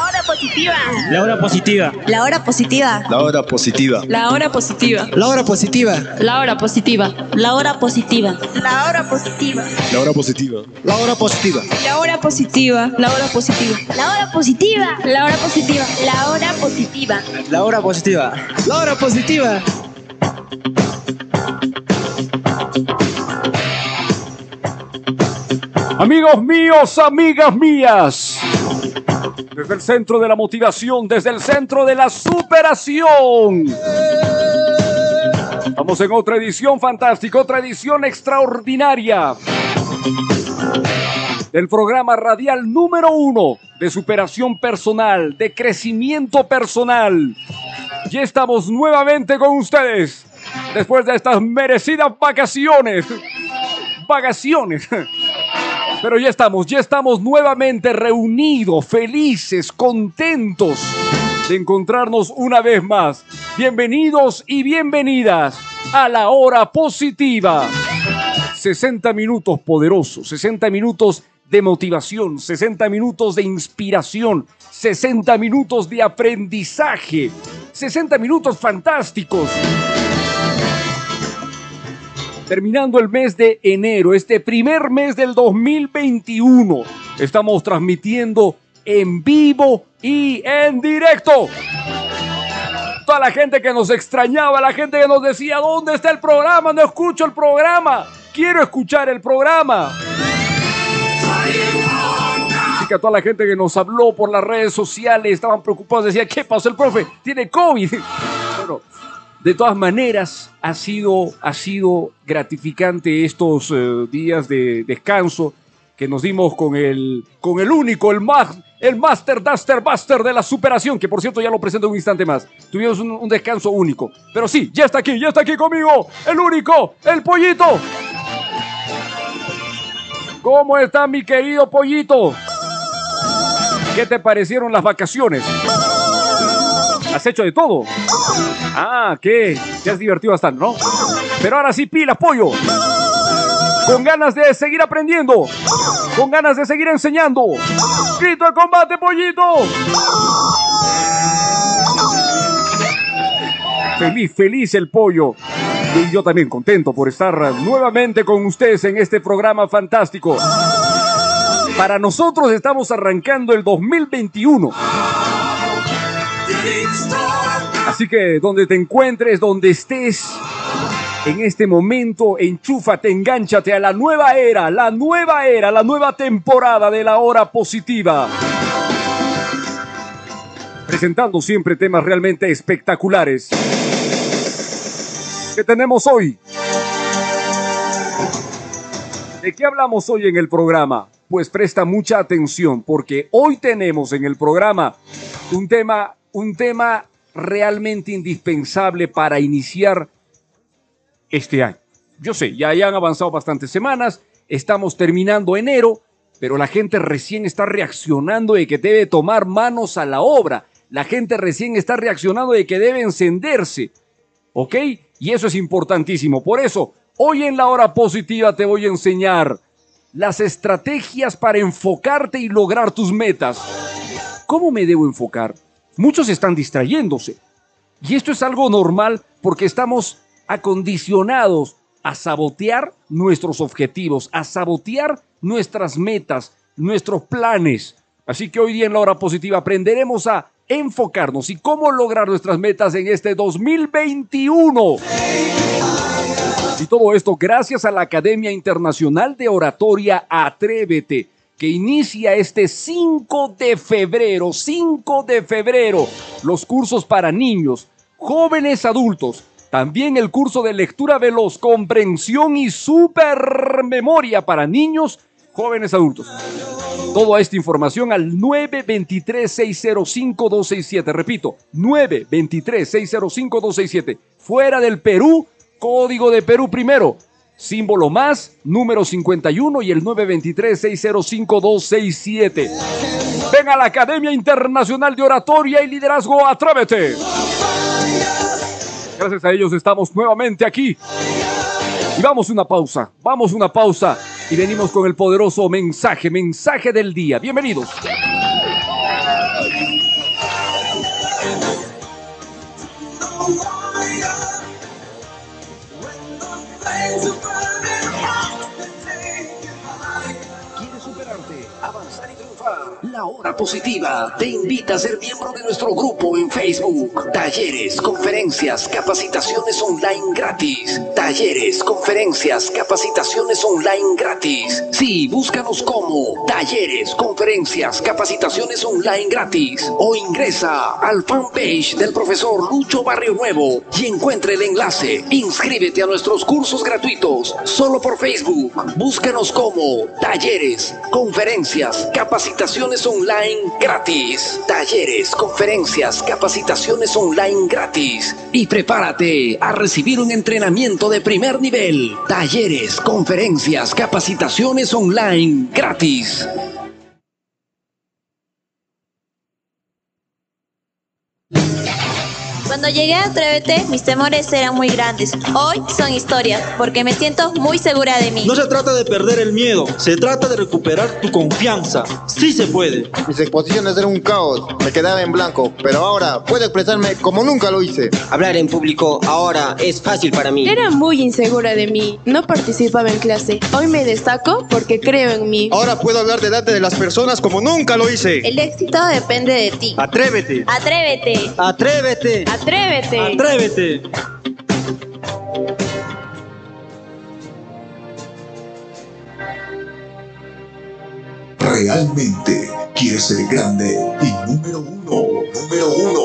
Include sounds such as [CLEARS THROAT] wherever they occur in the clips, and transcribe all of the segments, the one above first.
La hora positiva. La hora positiva. La hora positiva. La hora positiva. La hora positiva. La hora positiva. La hora positiva. La hora positiva. La hora positiva. La hora positiva. La hora positiva. La hora positiva. La hora positiva. La hora positiva. La hora positiva. La hora positiva. La hora positiva. La hora positiva. Amigos míos, amigas mías, desde el centro de la motivación, desde el centro de la superación. Estamos en otra edición fantástica, otra edición extraordinaria del programa radial número uno de superación personal, de crecimiento personal. Ya estamos nuevamente con ustedes después de estas merecidas vacaciones. Vacaciones. Pero ya estamos, ya estamos nuevamente reunidos, felices, contentos de encontrarnos una vez más. Bienvenidos y bienvenidas a la hora positiva. 60 minutos poderosos, 60 minutos de motivación, 60 minutos de inspiración, 60 minutos de aprendizaje, 60 minutos fantásticos terminando el mes de enero, este primer mes del 2021. Estamos transmitiendo en vivo y en directo. Toda la gente que nos extrañaba, la gente que nos decía, ¿dónde está el programa? No escucho el programa. Quiero escuchar el programa. Así que a toda la gente que nos habló por las redes sociales, estaban preocupados, decía, ¿qué pasó el profe? Tiene COVID. [LAUGHS] Bueno, de todas maneras, ha sido, ha sido gratificante estos eh, días de descanso que nos dimos con el, con el único, el, más, el Master Duster Buster de la superación, que por cierto ya lo presento un instante más. Tuvimos un, un descanso único. Pero sí, ya está aquí, ya está aquí conmigo, el único, el pollito. ¿Cómo está mi querido pollito? ¿Qué te parecieron las vacaciones? [LAUGHS] ¿Has hecho de todo? Ah, ¿qué? Te has divertido bastante, ¿no? Pero ahora sí, pilas, pollo. Con ganas de seguir aprendiendo. Con ganas de seguir enseñando. Grito de combate, pollito. Feliz, feliz el pollo. Y yo también contento por estar nuevamente con ustedes en este programa fantástico. Para nosotros estamos arrancando el 2021. Así que donde te encuentres, donde estés, en este momento, enchúfate, engánchate a la nueva era, la nueva era, la nueva temporada de la hora positiva. Presentando siempre temas realmente espectaculares. ¿Qué tenemos hoy? ¿De qué hablamos hoy en el programa? Pues presta mucha atención porque hoy tenemos en el programa un tema, un tema realmente indispensable para iniciar este año. Yo sé, ya, ya han avanzado bastantes semanas, estamos terminando enero, pero la gente recién está reaccionando de que debe tomar manos a la obra. La gente recién está reaccionando de que debe encenderse. ¿Ok? Y eso es importantísimo. Por eso, hoy en la hora positiva te voy a enseñar las estrategias para enfocarte y lograr tus metas ¿Cómo me debo enfocar? Muchos están distrayéndose. Y esto es algo normal porque estamos acondicionados a sabotear nuestros objetivos, a sabotear nuestras metas, nuestros planes. Así que hoy día en la hora positiva aprenderemos a enfocarnos y cómo lograr nuestras metas en este 2021. Y todo esto gracias a la Academia Internacional de Oratoria Atrévete, que inicia este 5 de febrero, 5 de febrero, los cursos para niños, jóvenes adultos, también el curso de lectura veloz, comprensión y supermemoria para niños, jóvenes adultos. Toda esta información al 923-605-267. Repito, 923-605-267. Fuera del Perú, código de Perú primero. Símbolo más, número 51 y el 923-605-267. Ven a la Academia Internacional de Oratoria y Liderazgo Atrévete. Gracias a ellos estamos nuevamente aquí. Y vamos una pausa, vamos una pausa y venimos con el poderoso mensaje, mensaje del día. Bienvenidos. Hora Positiva te invita a ser miembro de nuestro grupo en Facebook. Talleres, conferencias, capacitaciones online gratis. Talleres, conferencias, capacitaciones online gratis. Sí, búscanos como Talleres, conferencias, capacitaciones online gratis. O ingresa al fanpage del profesor Lucho Barrio Nuevo y encuentre el enlace. Inscríbete a nuestros cursos gratuitos solo por Facebook. Búscanos como Talleres, conferencias, capacitaciones online gratis. Talleres, conferencias, capacitaciones online gratis. Y prepárate a recibir un entrenamiento de primer nivel. Talleres, conferencias, capacitaciones online gratis. Cuando llegué a Atrévete, mis temores eran muy grandes. Hoy son historias, porque me siento muy segura de mí. No se trata de perder el miedo, se trata de recuperar tu confianza. Sí se puede. Mis exposiciones eran un caos, me quedaba en blanco, pero ahora puedo expresarme como nunca lo hice. Hablar en público ahora es fácil para mí. Era muy insegura de mí. No participaba en clase. Hoy me destaco porque creo en mí. Ahora puedo hablar delante de las personas como nunca lo hice. El éxito depende de ti. Atrévete. Atrévete. Atrévete. Atrévete. Atrévete. ¿Realmente quieres ser grande y número uno? Número uno.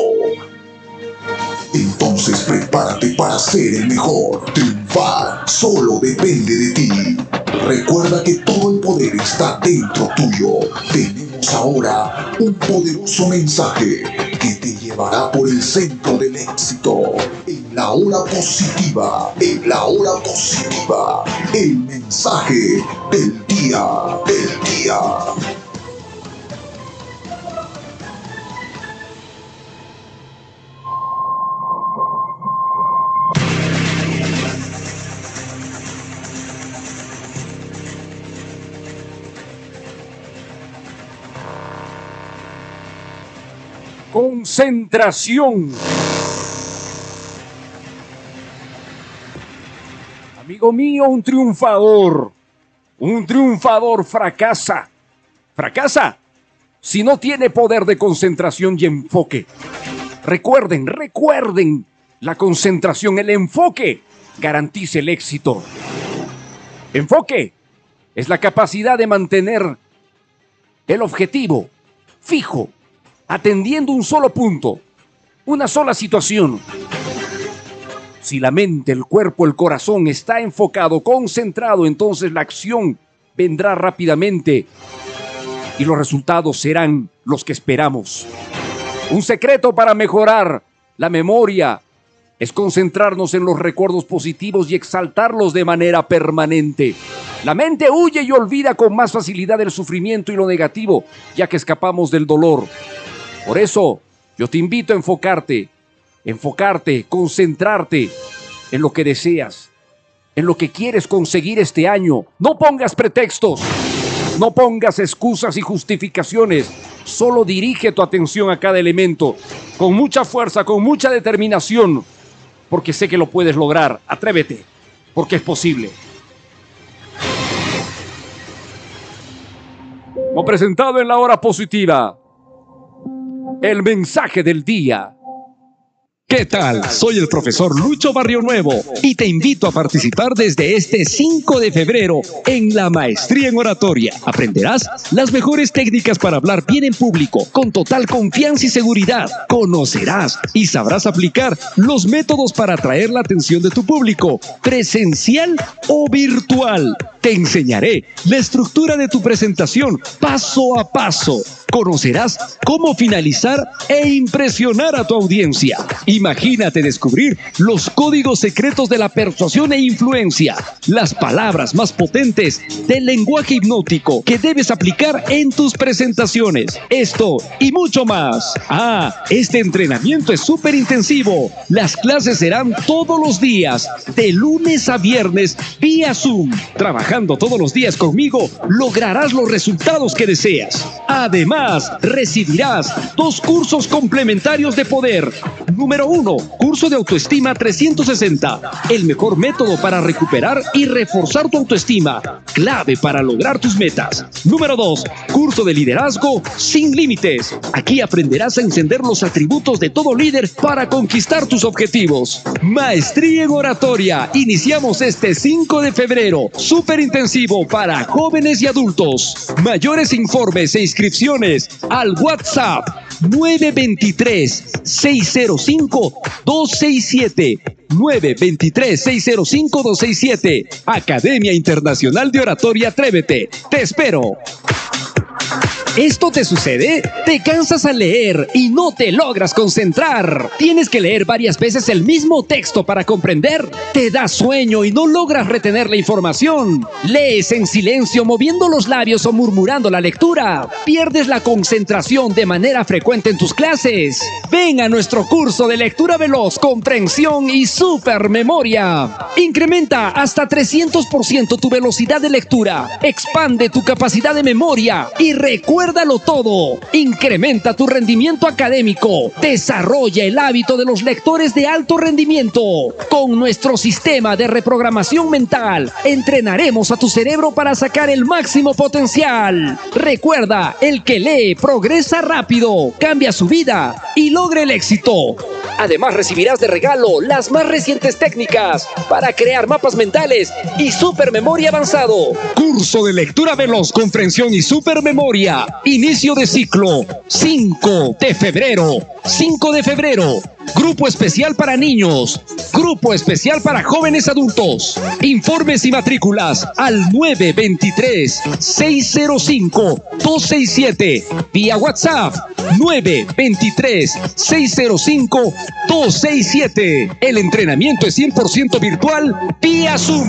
Entonces prepárate para ser el mejor. Triunfar solo depende de ti. Recuerda que todo el poder está dentro tuyo. Tenemos ahora un poderoso mensaje que te llevará por el centro del éxito. En la hora positiva, en la hora positiva, el mensaje del día, del día. Concentración. Amigo mío, un triunfador. Un triunfador fracasa. Fracasa si no tiene poder de concentración y enfoque. Recuerden, recuerden, la concentración, el enfoque garantiza el éxito. Enfoque es la capacidad de mantener el objetivo fijo, atendiendo un solo punto, una sola situación. Si la mente, el cuerpo, el corazón está enfocado, concentrado, entonces la acción vendrá rápidamente y los resultados serán los que esperamos. Un secreto para mejorar la memoria es concentrarnos en los recuerdos positivos y exaltarlos de manera permanente. La mente huye y olvida con más facilidad el sufrimiento y lo negativo, ya que escapamos del dolor. Por eso, yo te invito a enfocarte, enfocarte, concentrarte en lo que deseas, en lo que quieres conseguir este año. No pongas pretextos, no pongas excusas y justificaciones. Solo dirige tu atención a cada elemento con mucha fuerza, con mucha determinación, porque sé que lo puedes lograr. Atrévete, porque es posible. Hemos presentado en la hora positiva el mensaje del día. ¿Qué tal? Soy el profesor Lucho Barrio Nuevo y te invito a participar desde este 5 de febrero en la maestría en oratoria. Aprenderás las mejores técnicas para hablar bien en público, con total confianza y seguridad. Conocerás y sabrás aplicar los métodos para atraer la atención de tu público, presencial o virtual. Te enseñaré la estructura de tu presentación paso a paso. Conocerás cómo finalizar e impresionar a tu audiencia. Imagínate descubrir los códigos secretos de la persuasión e influencia, las palabras más potentes del lenguaje hipnótico que debes aplicar en tus presentaciones. Esto y mucho más. Ah, este entrenamiento es súper intensivo. Las clases serán todos los días, de lunes a viernes, vía Zoom. Trabajando todos los días conmigo, lograrás los resultados que deseas. Además, recibirás dos cursos complementarios de poder. Número uno, curso de autoestima 360. El mejor método para recuperar y reforzar tu autoestima. Clave para lograr tus metas. Número dos, curso de liderazgo sin límites. Aquí aprenderás a encender los atributos de todo líder para conquistar tus objetivos. Maestría en oratoria. Iniciamos este 5 de febrero. Súper intensivo para jóvenes y adultos. Mayores informes e inscripciones al WhatsApp 923-605-267. 923-605-267. Academia Internacional de Oratoria Atrévete. Te espero. ¿Esto te sucede? Te cansas al leer y no te logras concentrar. Tienes que leer varias veces el mismo texto para comprender. Te da sueño y no logras retener la información. Lees en silencio moviendo los labios o murmurando la lectura. Pierdes la concentración de manera frecuente en tus clases. Ven a nuestro curso de lectura veloz, comprensión y supermemoria. Incrementa hasta 300% tu velocidad de lectura. Expande tu capacidad de memoria y recuerda Recuérdalo todo. Incrementa tu rendimiento académico. Desarrolla el hábito de los lectores de alto rendimiento. Con nuestro sistema de reprogramación mental, entrenaremos a tu cerebro para sacar el máximo potencial. Recuerda, el que lee progresa rápido, cambia su vida y logra el éxito. Además recibirás de regalo las más recientes técnicas para crear mapas mentales y supermemoria avanzado. Curso de lectura veloz, comprensión y supermemoria. Inicio de ciclo 5 de febrero. 5 de febrero. Grupo especial para niños. Grupo especial para jóvenes adultos. Informes y matrículas al 923-605-267. Vía WhatsApp 923-605-267. El entrenamiento es 100% virtual vía Zoom.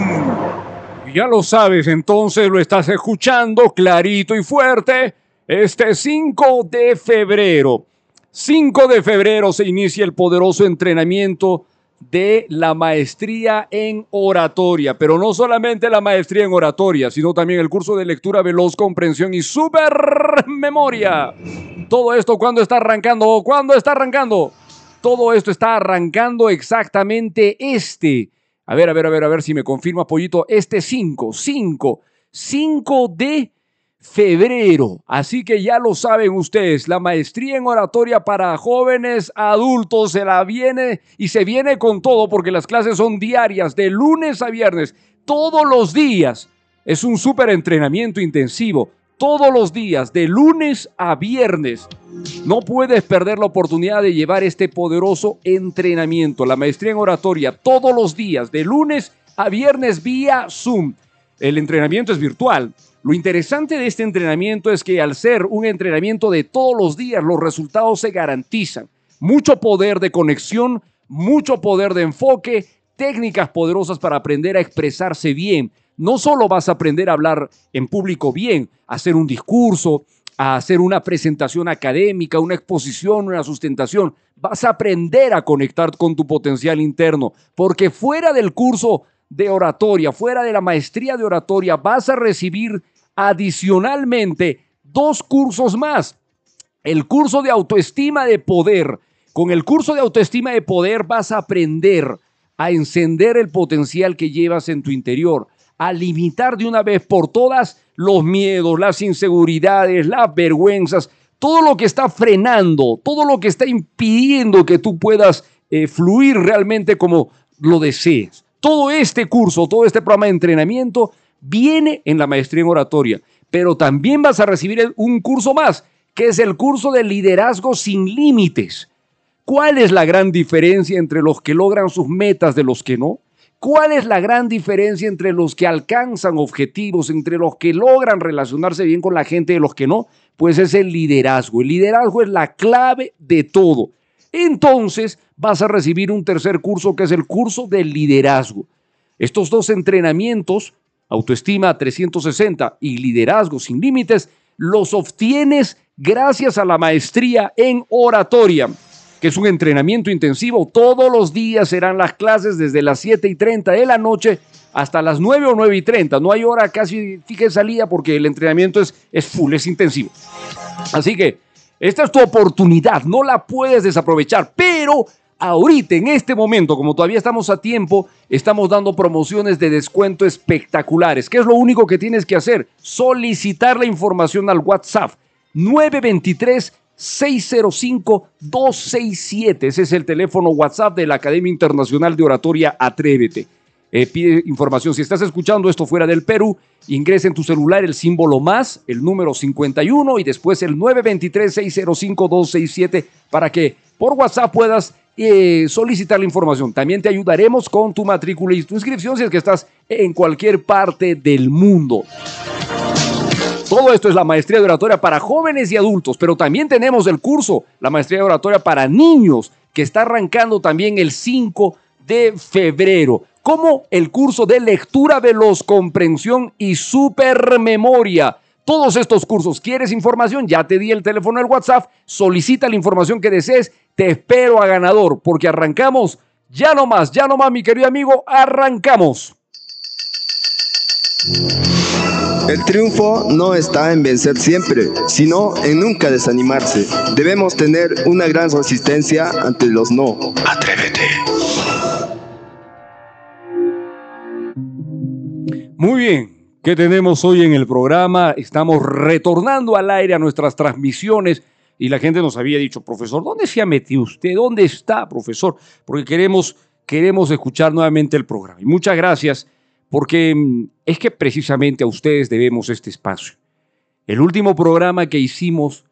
Ya lo sabes, entonces lo estás escuchando clarito y fuerte. Este 5 de febrero. 5 de febrero se inicia el poderoso entrenamiento de la maestría en oratoria, pero no solamente la maestría en oratoria, sino también el curso de lectura veloz, comprensión y supermemoria. Todo esto cuando está arrancando, ¿cuándo está arrancando? Todo esto está arrancando exactamente este. A ver, a ver, a ver, a ver si me confirma, Pollito. Este 5, 5, 5 de febrero. Así que ya lo saben ustedes, la maestría en oratoria para jóvenes adultos se la viene y se viene con todo porque las clases son diarias, de lunes a viernes, todos los días. Es un súper entrenamiento intensivo, todos los días, de lunes a viernes. No puedes perder la oportunidad de llevar este poderoso entrenamiento, la maestría en oratoria, todos los días, de lunes a viernes vía Zoom. El entrenamiento es virtual, lo interesante de este entrenamiento es que al ser un entrenamiento de todos los días, los resultados se garantizan. Mucho poder de conexión, mucho poder de enfoque, técnicas poderosas para aprender a expresarse bien. No solo vas a aprender a hablar en público bien, a hacer un discurso, a hacer una presentación académica, una exposición, una sustentación. Vas a aprender a conectar con tu potencial interno, porque fuera del curso de oratoria, fuera de la maestría de oratoria, vas a recibir adicionalmente dos cursos más. el curso de autoestima de poder. Con el curso de autoestima de poder vas a aprender a encender el potencial que llevas en tu interior, a limitar de una vez por todas los miedos, las inseguridades, las vergüenzas, todo lo que está frenando, todo lo que está impidiendo que tú puedas eh, fluir realmente como lo desees. Todo este curso, todo este programa de entrenamiento viene en la maestría en oratoria, pero también vas a recibir un curso más, que es el curso de liderazgo sin límites. ¿Cuál es la gran diferencia entre los que logran sus metas de los que no? ¿Cuál es la gran diferencia entre los que alcanzan objetivos, entre los que logran relacionarse bien con la gente y los que no? Pues es el liderazgo. El liderazgo es la clave de todo. Entonces vas a recibir un tercer curso que es el curso del liderazgo. Estos dos entrenamientos, autoestima 360 y liderazgo sin límites, los obtienes gracias a la maestría en oratoria que es un entrenamiento intensivo. Todos los días serán las clases desde las 7 y 30 de la noche hasta las 9 o 9 y 30. No hay hora casi fija salida porque el entrenamiento es, es full, es intensivo. Así que esta es tu oportunidad, no la puedes desaprovechar, pero ahorita, en este momento, como todavía estamos a tiempo, estamos dando promociones de descuento espectaculares. ¿Qué es lo único que tienes que hacer? Solicitar la información al WhatsApp 923 605-267. Ese es el teléfono WhatsApp de la Academia Internacional de Oratoria Atrévete. Eh, pide información. Si estás escuchando esto fuera del Perú, ingresa en tu celular el símbolo más, el número 51 y después el 923-605-267 para que por WhatsApp puedas eh, solicitar la información. También te ayudaremos con tu matrícula y tu inscripción si es que estás en cualquier parte del mundo. Todo esto es la maestría de oratoria para jóvenes y adultos, pero también tenemos el curso, la maestría de oratoria para niños, que está arrancando también el 5 de febrero, como el curso de lectura veloz, comprensión y supermemoria. Todos estos cursos, ¿quieres información? Ya te di el teléfono del WhatsApp, solicita la información que desees, te espero a ganador, porque arrancamos, ya no más, ya no más, mi querido amigo, arrancamos. El triunfo no está en vencer siempre, sino en nunca desanimarse. Debemos tener una gran resistencia ante los no. Atrévete. Muy bien, ¿qué tenemos hoy en el programa? Estamos retornando al aire a nuestras transmisiones y la gente nos había dicho, profesor, ¿dónde se ha metido usted? ¿Dónde está, profesor? Porque queremos, queremos escuchar nuevamente el programa. Y muchas gracias porque mm, es que precisamente a ustedes debemos este espacio. El último programa que hicimos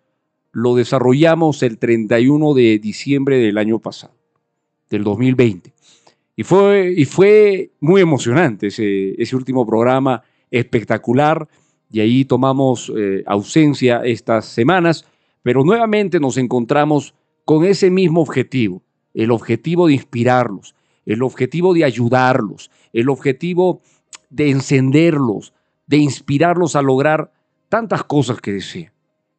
lo desarrollamos el 31 de diciembre del año pasado, del 2020. Y fue, y fue muy emocionante ese, ese último programa, espectacular, y ahí tomamos eh, ausencia estas semanas, pero nuevamente nos encontramos con ese mismo objetivo, el objetivo de inspirarlos, el objetivo de ayudarlos, el objetivo de encenderlos, de inspirarlos a lograr tantas cosas que desean.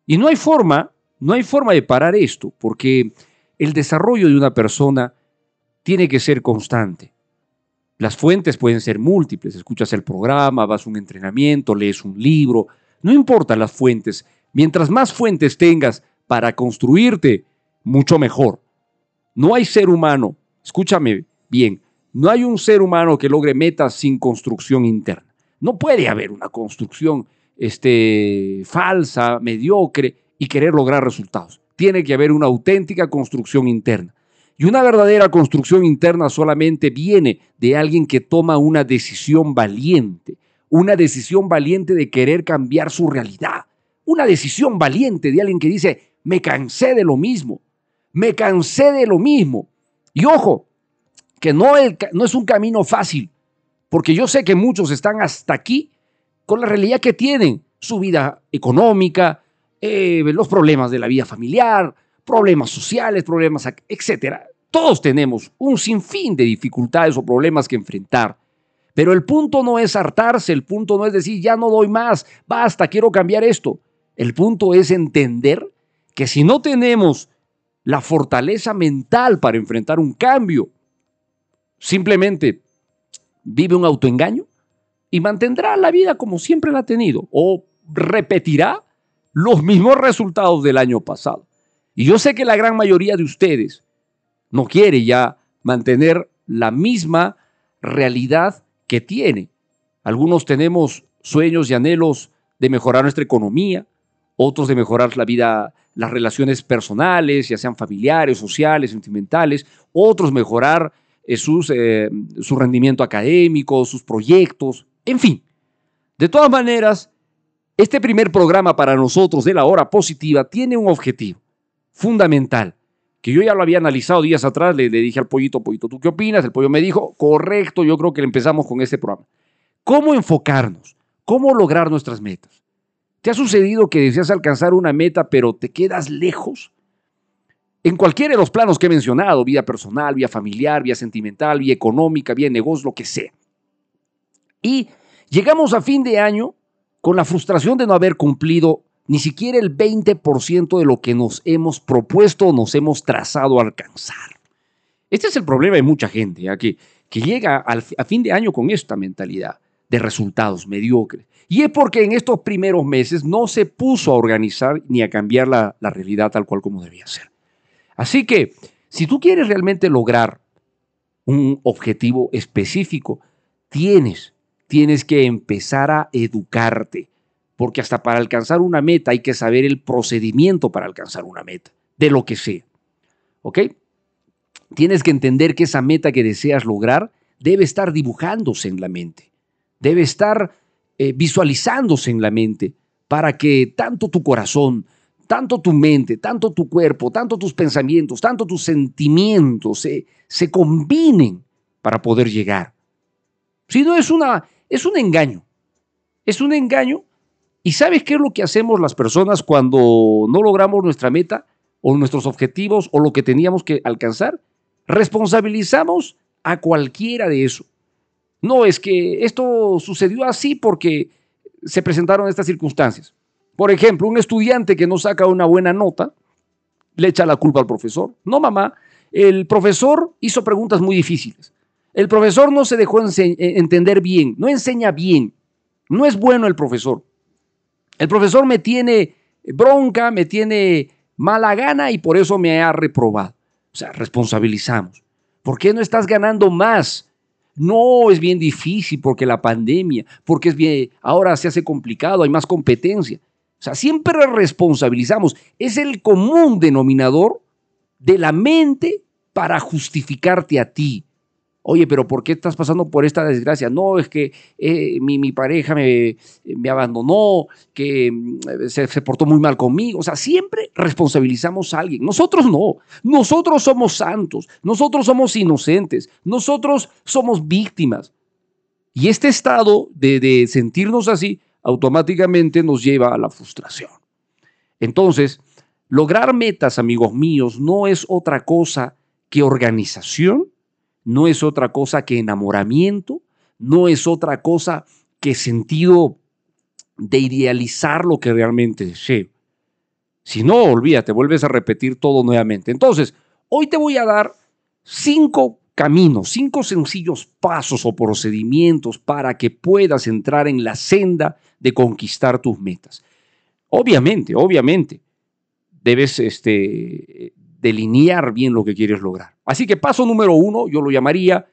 Y no hay forma, no hay forma de parar esto, porque el desarrollo de una persona tiene que ser constante. Las fuentes pueden ser múltiples, escuchas el programa, vas a un entrenamiento, lees un libro, no importa las fuentes, mientras más fuentes tengas para construirte, mucho mejor. No hay ser humano, escúchame bien, no hay un ser humano que logre metas sin construcción interna. No puede haber una construcción este, falsa, mediocre y querer lograr resultados. Tiene que haber una auténtica construcción interna. Y una verdadera construcción interna solamente viene de alguien que toma una decisión valiente, una decisión valiente de querer cambiar su realidad, una decisión valiente de alguien que dice, me cansé de lo mismo, me cansé de lo mismo. Y ojo, que no, es un camino fácil, porque yo sé que muchos están hasta aquí con la realidad que tienen, su vida económica, eh, los problemas de la vida familiar, problemas sociales, problemas, etcétera. Todos tenemos un sinfín de dificultades o problemas que enfrentar. Pero el punto no es hartarse, el punto no es decir, ya no doy más, basta, quiero cambiar esto. El punto es entender que si no tenemos la fortaleza mental para enfrentar un cambio, simplemente vive un autoengaño y mantendrá la vida como siempre la ha tenido o repetirá los mismos resultados del año pasado. Y yo sé que la gran mayoría de ustedes no quiere ya mantener la misma realidad que tiene. Algunos tenemos sueños y anhelos de mejorar nuestra economía, otros de mejorar la vida, las relaciones personales, ya sean familiares, sociales, sentimentales, otros mejorar eh, eh, su rendimiento académico, sus proyectos, en fin. De todas maneras, este primer programa para nosotros de la hora positiva tiene un objetivo fundamental, que yo ya lo había analizado días atrás, le, dije al pollito, pollito, ¿tú qué opinas? El pollo me dijo, correcto, yo creo que empezamos con este programa. ¿Cómo enfocarnos? ¿Cómo lograr nuestras metas? ¿Te ha sucedido que deseas alcanzar una meta pero te quedas lejos? En cualquiera de los planos que he mencionado, vida personal, vida familiar, vida sentimental, vida económica, vida negocio, lo que sea. Y llegamos a fin de año con la frustración de no haber cumplido ni siquiera el 20% de lo que nos hemos propuesto nos hemos trazado a alcanzar. Este es el problema de mucha gente, ¿ya? Que, que llega a fin de año con esta mentalidad de resultados mediocres. Y es porque en estos primeros meses no se puso a organizar ni a cambiar la, la realidad tal cual como debía ser. Así que, si tú quieres realmente lograr un objetivo específico, tienes, tienes que empezar a educarte, porque hasta para alcanzar una meta hay que saber el procedimiento para alcanzar una meta, de lo que sea. ¿Ok? Tienes que entender que esa meta que deseas lograr debe estar dibujándose en la mente, debe estar eh, visualizándose en la mente para que tanto tu corazón, tanto tu mente, tanto tu cuerpo, tanto tus pensamientos, tanto tus sentimientos se, se combinen para poder llegar. Si no es una es un engaño. Es un engaño. ¿Y sabes qué es lo que hacemos las personas cuando no logramos nuestra meta o nuestros objetivos o lo que teníamos que alcanzar? Responsabilizamos a cualquiera de eso. No es que esto sucedió así porque se presentaron estas circunstancias. Por ejemplo, un estudiante que no saca una buena nota le echa la culpa al profesor. No, mamá, el profesor hizo preguntas muy difíciles. El profesor no se dejó entender bien, no enseña bien, no es bueno el profesor. El profesor me tiene bronca, me tiene mala gana y por eso me ha reprobado. O sea, responsabilizamos. ¿Por qué no estás ganando más? No, es bien difícil porque la pandemia, porque es bien, ahora se hace complicado, hay más competencia. O sea, siempre responsabilizamos. Es el común denominador de la mente para justificarte a ti. Oye, pero ¿por qué estás pasando por esta desgracia? No, es que eh, mi, mi, pareja me, me, abandonó, que mm, se, se, portó muy mal conmigo. O sea, siempre responsabilizamos a alguien. Nosotros no. Nosotros somos santos. Nosotros somos inocentes. Nosotros somos víctimas. Y este estado de, de sentirnos así automáticamente nos lleva a la frustración. Entonces, lograr metas, amigos míos, no es otra cosa que organización no es otra cosa que enamoramiento, no es otra cosa que sentido de idealizar lo que realmente deseo. Si no, olvídate, vuelves a repetir todo nuevamente. Entonces, hoy te voy a dar cinco caminos, cinco sencillos pasos o procedimientos para que puedas entrar en la senda de conquistar tus metas. Obviamente, obviamente, debes este, delinear bien lo que quieres lograr. Así que paso número uno, yo lo llamaría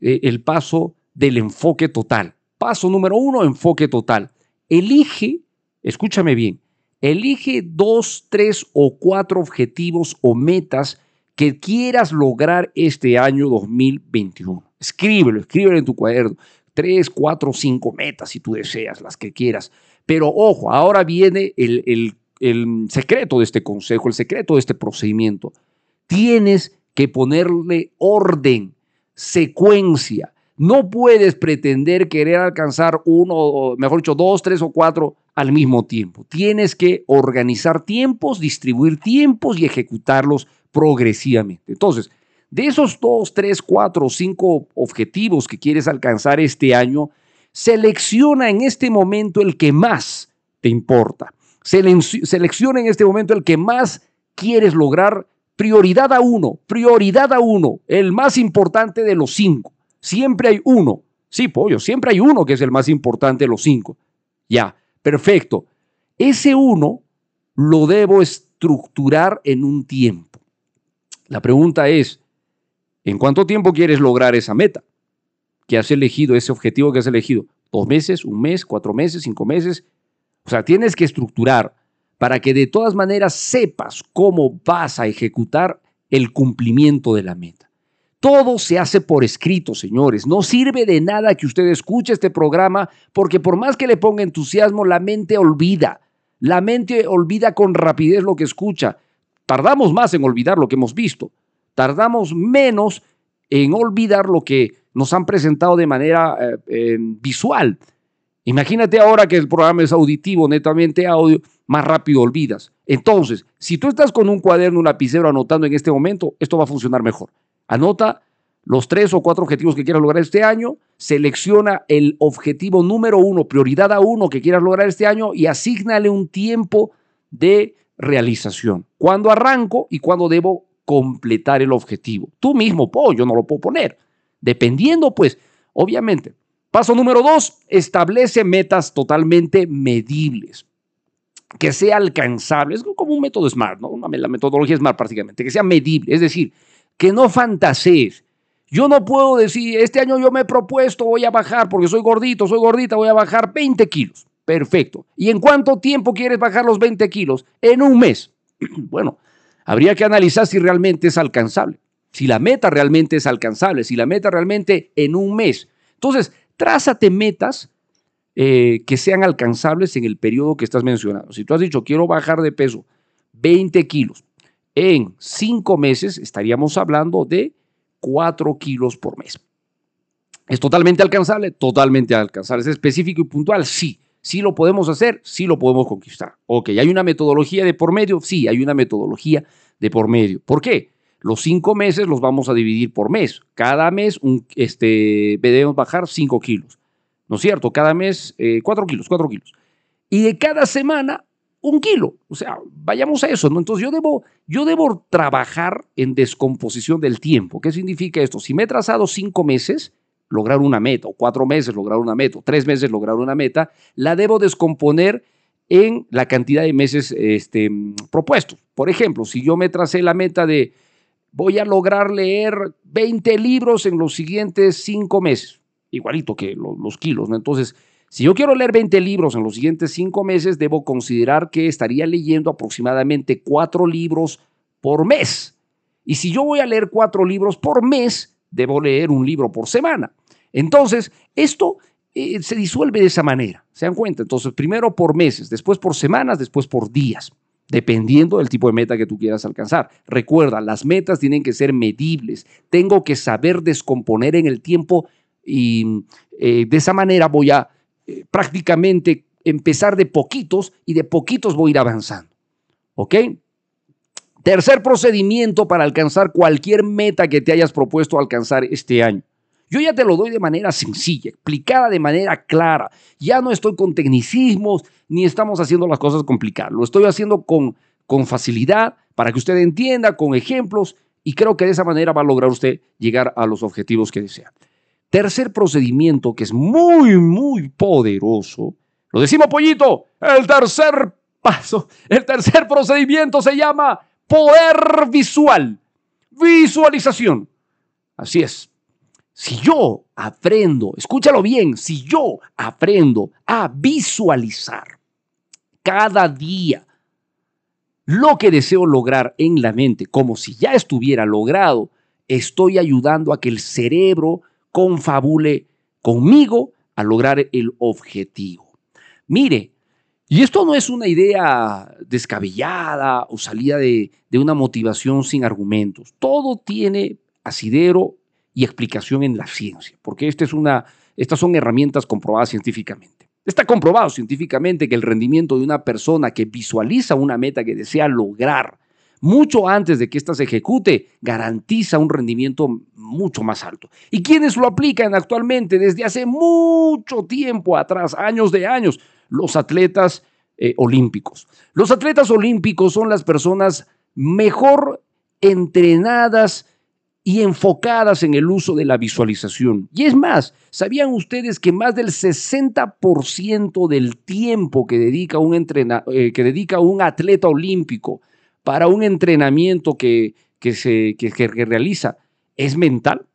eh, el paso del enfoque total. Paso número uno, enfoque total. Elige, escúchame bien, elige dos, tres o cuatro objetivos o metas que quieras lograr este año 2021. Escríbelo, escríbelo en tu cuaderno. Tres, cuatro, cinco metas si tú deseas, las que quieras. Pero ojo, ahora viene el, el el secreto de este consejo, el secreto de este procedimiento. Tienes que ponerle orden, secuencia. No puedes pretender querer alcanzar uno, mejor dicho, dos, tres o cuatro al mismo tiempo. Tienes que organizar tiempos, distribuir tiempos y ejecutarlos progresivamente. Entonces, de esos dos, tres, cuatro cinco objetivos que quieres alcanzar este año, selecciona en este momento el que más te importa. Selecciona en este momento el que más quieres lograr. Prioridad a uno, prioridad a uno, el más importante de los cinco. Siempre hay uno. Sí, pollo, siempre hay uno que es el más importante de los cinco. Ya, perfecto. Ese uno lo debo estructurar en un tiempo. La pregunta es, ¿en cuánto tiempo quieres lograr esa meta que has elegido, ese objetivo que has elegido? ¿Dos meses, un mes, cuatro meses, cinco meses? O sea, tienes que estructurar para que de todas maneras sepas cómo vas a ejecutar el cumplimiento de la meta. Todo se hace por escrito, señores. No sirve de nada que usted escuche este programa porque por más que le ponga entusiasmo, la mente olvida. La mente olvida con rapidez lo que escucha. Tardamos más en olvidar lo que hemos visto. Tardamos menos en olvidar lo que nos han presentado de manera eh, eh, visual. Imagínate ahora que el programa es auditivo, netamente audio, más rápido olvidas. Entonces, si tú estás con un cuaderno, un lapicero anotando en este momento, esto va a funcionar mejor. Anota los tres o cuatro objetivos que quieras lograr este año, selecciona el objetivo número uno, prioridad a uno que quieras lograr este año y asígnale un tiempo de realización. ¿Cuándo arranco y cuándo debo completar el objetivo? Tú mismo, po, yo no lo puedo poner. Dependiendo, pues, obviamente. Paso número dos, establece metas totalmente medibles que sea alcanzable, es como un método SMART, ¿no? la metodología SMART prácticamente, que sea medible, es decir, que no fantasees. Yo no puedo decir, este año yo me he propuesto, voy a bajar, porque soy gordito, soy gordita, voy a bajar 20 kilos. Perfecto. ¿Y en cuánto tiempo quieres bajar los 20 kilos? En un mes. [CLEARS THROAT] bueno, habría que analizar si realmente es alcanzable, si la meta realmente es alcanzable, si la meta realmente en un mes. Entonces, trázate metas eh, que sean alcanzables en el periodo que estás mencionando. Si tú has dicho, quiero bajar de peso 20 kilos en 5 meses, estaríamos hablando de 4 kilos por mes. ¿Es totalmente alcanzable? Totalmente alcanzable. ¿Es específico y puntual? Sí. ¿Sí lo podemos hacer? Sí lo podemos conquistar. Ok, ¿hay una metodología de por medio? Sí, hay una metodología de por medio. ¿Por qué? Los cinco meses los vamos a dividir por mes. Cada mes este, debemos bajar 5 kilos. ¿no es cierto? Cada mes, eh, cuatro kilos, cuatro kilos. Y de cada semana, un kilo. O sea, vayamos a eso, ¿no? Entonces yo debo, yo debo trabajar en descomposición del tiempo. ¿Qué significa esto? Si me he trazado cinco meses, lograr una meta, o cuatro meses, lograr una meta, o tres meses, lograr una meta, la debo descomponer en la cantidad de meses este, propuestos. Por ejemplo, si yo me tracé la meta de voy a lograr leer 20 libros en los siguientes cinco meses igualito que los, kilos. Entonces, si yo quiero leer 20 libros en los siguientes cinco meses, debo considerar que estaría leyendo aproximadamente cuatro libros por mes. Y si yo voy a leer cuatro libros por mes, debo leer un libro por semana. Entonces, esto eh, se disuelve de esa manera, ¿se dan cuenta? Entonces, primero por meses, después por semanas, después por días, dependiendo del tipo de meta que tú quieras alcanzar. Recuerda, las metas tienen que ser medibles. Tengo que saber descomponer en el tiempo y eh, de esa manera voy a eh, prácticamente empezar de poquitos y de poquitos voy a ir avanzando. ¿Ok? Tercer procedimiento para alcanzar cualquier meta que te hayas propuesto alcanzar este año. Yo ya te lo doy de manera sencilla, explicada de manera clara. Ya no estoy con tecnicismos ni estamos haciendo las cosas complicadas. Lo estoy haciendo con, con facilidad para que usted entienda, con ejemplos, y creo que de esa manera va a lograr usted llegar a los objetivos que desea. Tercer procedimiento que es muy, muy poderoso. Lo decimos, pollito. El tercer paso, el tercer procedimiento se llama poder visual. Visualización. Así es. Si yo aprendo, escúchalo bien, si yo aprendo a visualizar cada día lo que deseo lograr en la mente, como si ya estuviera logrado, estoy ayudando a que el cerebro confabule conmigo a lograr el objetivo. Mire, y esto no es una idea descabellada o salida de, una motivación sin argumentos. Todo tiene asidero y explicación en la ciencia, porque esta es una, estas son herramientas comprobadas científicamente. Está comprobado científicamente que el rendimiento de una persona que visualiza una meta que desea lograr mucho antes de que ésta se ejecute, garantiza un rendimiento mucho más alto. ¿Y quiénes lo aplican actualmente desde hace mucho tiempo atrás, años de años? Los atletas eh, olímpicos. Los atletas olímpicos son las personas mejor entrenadas y enfocadas en el uso de la visualización. Y es más, ¿sabían ustedes que más del 60% del tiempo que dedica un, eh, que dedica un atleta olímpico para un entrenamiento que, que se, que- que- realiza es mental?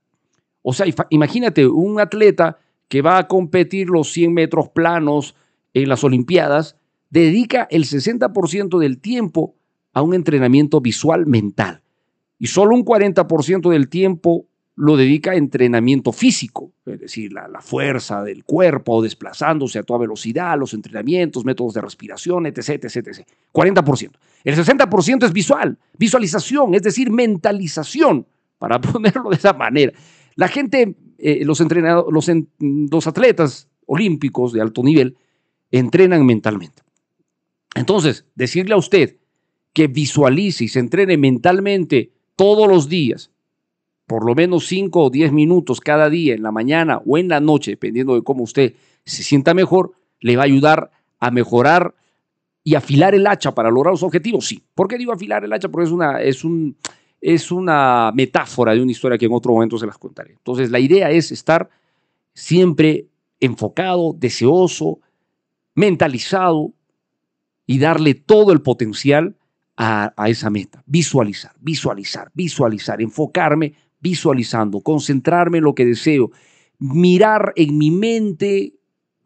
O sea, imagínate un atleta que va a competir los 100 metros planos en las Olimpiadas, dedica el 60% del tiempo a un entrenamiento visual mental y solo un 40% del tiempo lo dedica a entrenamiento físico, es decir, la, la fuerza del cuerpo, desplazándose a toda velocidad, los entrenamientos, métodos de respiración, etc., etc., etc. 40%. El 60% es visual, visualización, es decir, mentalización, para [LAUGHS] ponerlo de esa manera. La gente, eh, los, entrenado- los, en- los atletas olímpicos de alto nivel, entrenan mentalmente. Entonces, decirle a usted que visualice y se entrene mentalmente todos los días, por lo menos 5 o 10 minutos cada día, en la mañana o en la noche, dependiendo de cómo usted se sienta mejor, le va a ayudar a mejorar y afilar el hacha para lograr los objetivos. Sí. ¿Por qué digo afilar el hacha? Porque es una, es un, es una metáfora de una historia que en otro momento se las contaré. Entonces, la idea es estar siempre enfocado, deseoso, mentalizado y darle todo el potencial a, esa meta. Visualizar, visualizar, visualizar, enfocarme visualizando, concentrarme en lo que deseo, mirar en mi mente,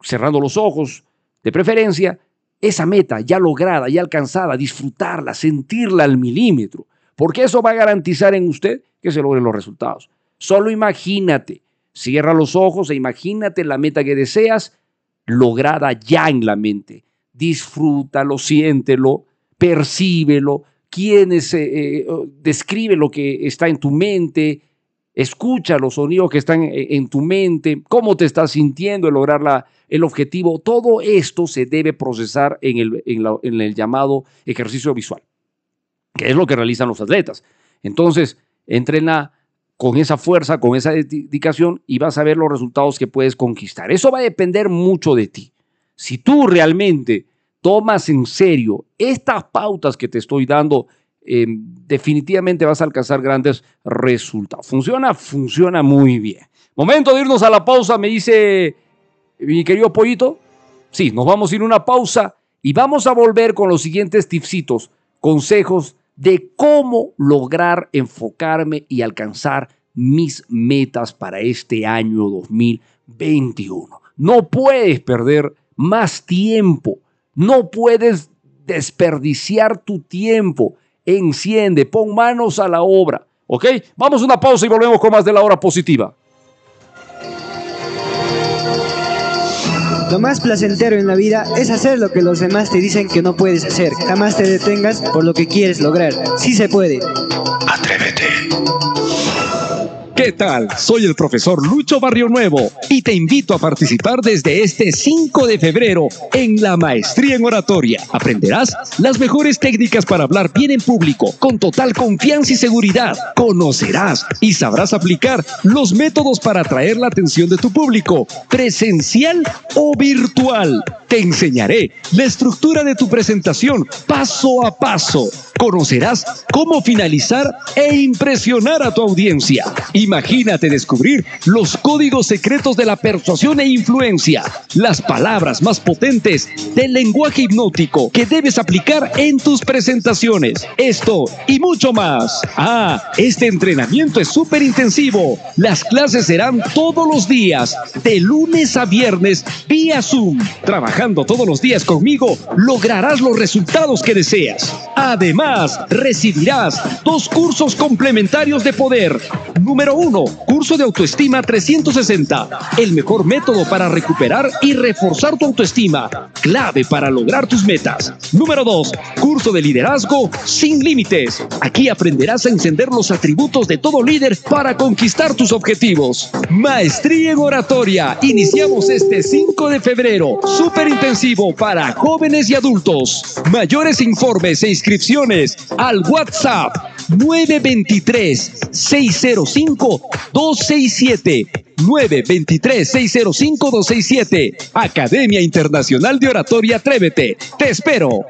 cerrando los ojos, de preferencia, esa meta ya lograda, ya alcanzada, disfrutarla, sentirla al milímetro, porque eso va a garantizar en usted que se logren los resultados. Solo imagínate, cierra los ojos e imagínate la meta que deseas lograda ya en la mente. Disfrútalo, siéntelo, percíbelo, quienes eh, eh, describe lo que está en tu mente, escucha los sonidos que están en, en tu mente, cómo te estás sintiendo en lograr la, el objetivo. Todo esto se debe procesar en el, en el llamado ejercicio visual, que es lo que realizan los atletas. Entonces, entrena con esa fuerza, con esa dedicación y vas a ver los resultados que puedes conquistar. Eso va a depender mucho de ti. Si tú realmente tomas en serio estas pautas que te estoy dando, eh, definitivamente vas a alcanzar grandes resultados. ¿Funciona? Funciona muy bien. Momento de irnos a la pausa, me dice mi querido Pollito. Sí, nos vamos a ir a una pausa y vamos a volver con los siguientes tipsitos, consejos de cómo lograr enfocarme y alcanzar mis metas para este año 2021. No puedes perder más tiempo, no puedes desperdiciar tu tiempo. Enciende, pon manos a la obra. ¿Ok? Vamos a una pausa y volvemos con más de la hora positiva. Lo más placentero en la vida es hacer lo que los demás te dicen que no puedes hacer. Jamás te detengas por lo que quieres lograr. Sí se puede. Atrévete. ¿Qué tal? Soy el profesor Lucho Barrio Nuevo y te invito a participar desde este 5 de febrero en la maestría en oratoria. Aprenderás las mejores técnicas para hablar bien en público con total confianza y seguridad. Conocerás y sabrás aplicar los métodos para atraer la atención de tu público, presencial o virtual. Te enseñaré la estructura de tu presentación paso a paso. Conocerás cómo finalizar e impresionar a tu audiencia. Imagínate descubrir los códigos secretos de la persuasión e influencia, las palabras más potentes del lenguaje hipnótico que debes aplicar en tus presentaciones. Esto y mucho más. Ah, este entrenamiento es súper intensivo. Las clases serán todos los días, de lunes a viernes, vía Zoom. Trabajando todos los días conmigo, lograrás los resultados que deseas. Además, recibirás dos cursos complementarios de poder. Número uno, curso de autoestima 360. El mejor método para recuperar y reforzar tu autoestima. Clave para lograr tus metas. Número dos, curso de liderazgo sin límites. Aquí aprenderás a encender los atributos de todo líder para conquistar tus objetivos. Maestría en oratoria. Iniciamos este 5 de febrero. Intensivo para jóvenes y adultos. Mayores informes e inscripciones al WhatsApp 923-605-267. 923-605-267. Academia Internacional de Oratoria Atrévete. Te espero.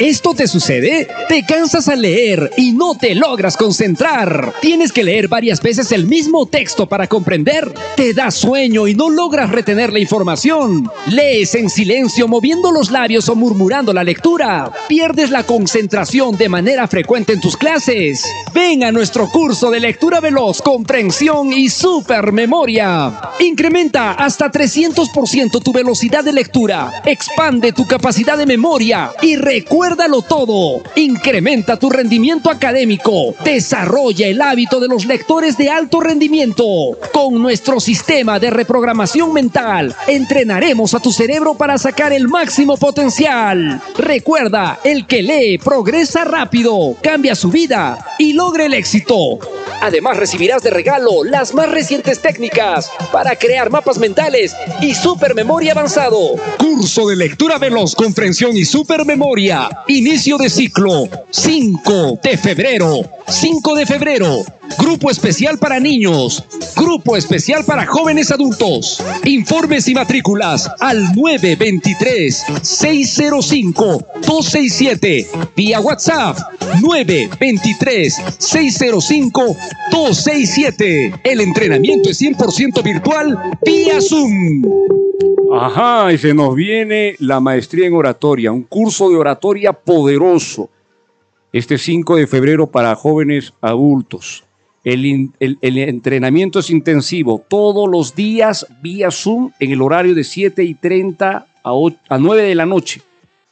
¿Esto te sucede? ¿Te cansas al leer y no te logras concentrar? ¿Tienes que leer varias veces el mismo texto para comprender? ¿Te da sueño y no logras retener la información? ¿Lees en silencio moviendo los labios o murmurando la lectura? ¿Pierdes la concentración de manera frecuente en tus clases? Ven a nuestro curso de lectura veloz, comprensión y supermemoria. Incrementa hasta 300% tu velocidad de lectura. Expande tu capacidad de memoria y recuérdalo todo. Incrementa tu rendimiento académico. Desarrolla el hábito de los lectores de alto rendimiento. Con nuestro sistema de reprogramación mental, entrenaremos a tu cerebro para sacar el máximo potencial. Recuerda, el que lee progresa rápido, cambia su vida y logra el éxito. Además recibirás de regalo las más recientes técnicas para crear mapas mentales y supermemoria avanzado. Curso de lectura veloz, comprensión y supermemoria. Inicio de ciclo 5 de febrero. 5 de febrero. Grupo especial para niños. Grupo especial para jóvenes adultos. Informes y matrículas al 923-605-267. Vía WhatsApp 923-605-267. El entrenamiento es 100% virtual vía Zoom. Ajá, y se nos viene la maestría en oratoria, un curso de oratoria poderoso. Este 5 de febrero para jóvenes adultos. El, entrenamiento es intensivo, todos los días vía Zoom en el horario de 7 y 30 a, o- a 9 de la noche,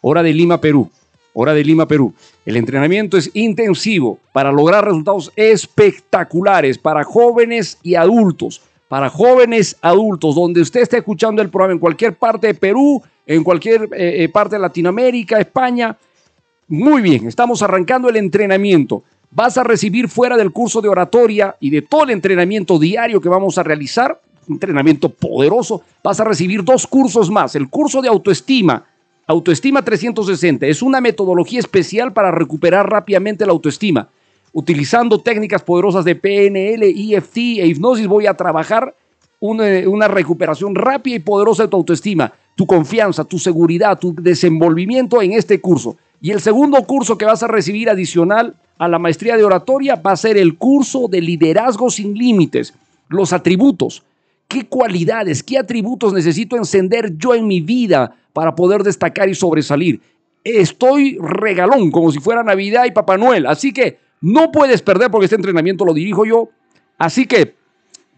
hora de Lima, Perú. Hora de Lima, Perú. El entrenamiento es intensivo para lograr resultados espectaculares para jóvenes y adultos. Para jóvenes adultos, donde usted esté escuchando el programa en cualquier parte de Perú, en cualquier eh, eh, parte de Latinoamérica, España, muy bien, estamos arrancando el entrenamiento. Vas a recibir fuera del curso de oratoria y de todo el entrenamiento diario que vamos a realizar, entrenamiento poderoso, vas a recibir dos cursos más. El curso de autoestima, Autoestima 360, es una metodología especial para recuperar rápidamente la autoestima. Utilizando técnicas poderosas de PNL, EFT e hipnosis voy a trabajar una, una recuperación rápida y poderosa de tu autoestima, tu confianza, tu seguridad, tu desenvolvimiento en este curso. Y el segundo curso que vas a recibir adicional a la maestría de oratoria va a ser el curso de liderazgo sin límites, los atributos. ¿Qué cualidades, qué atributos necesito encender yo en mi vida para poder destacar y sobresalir? Estoy regalón, como si fuera Navidad y Papá Noel. Así que no puedes perder porque este entrenamiento lo dirijo yo. Así que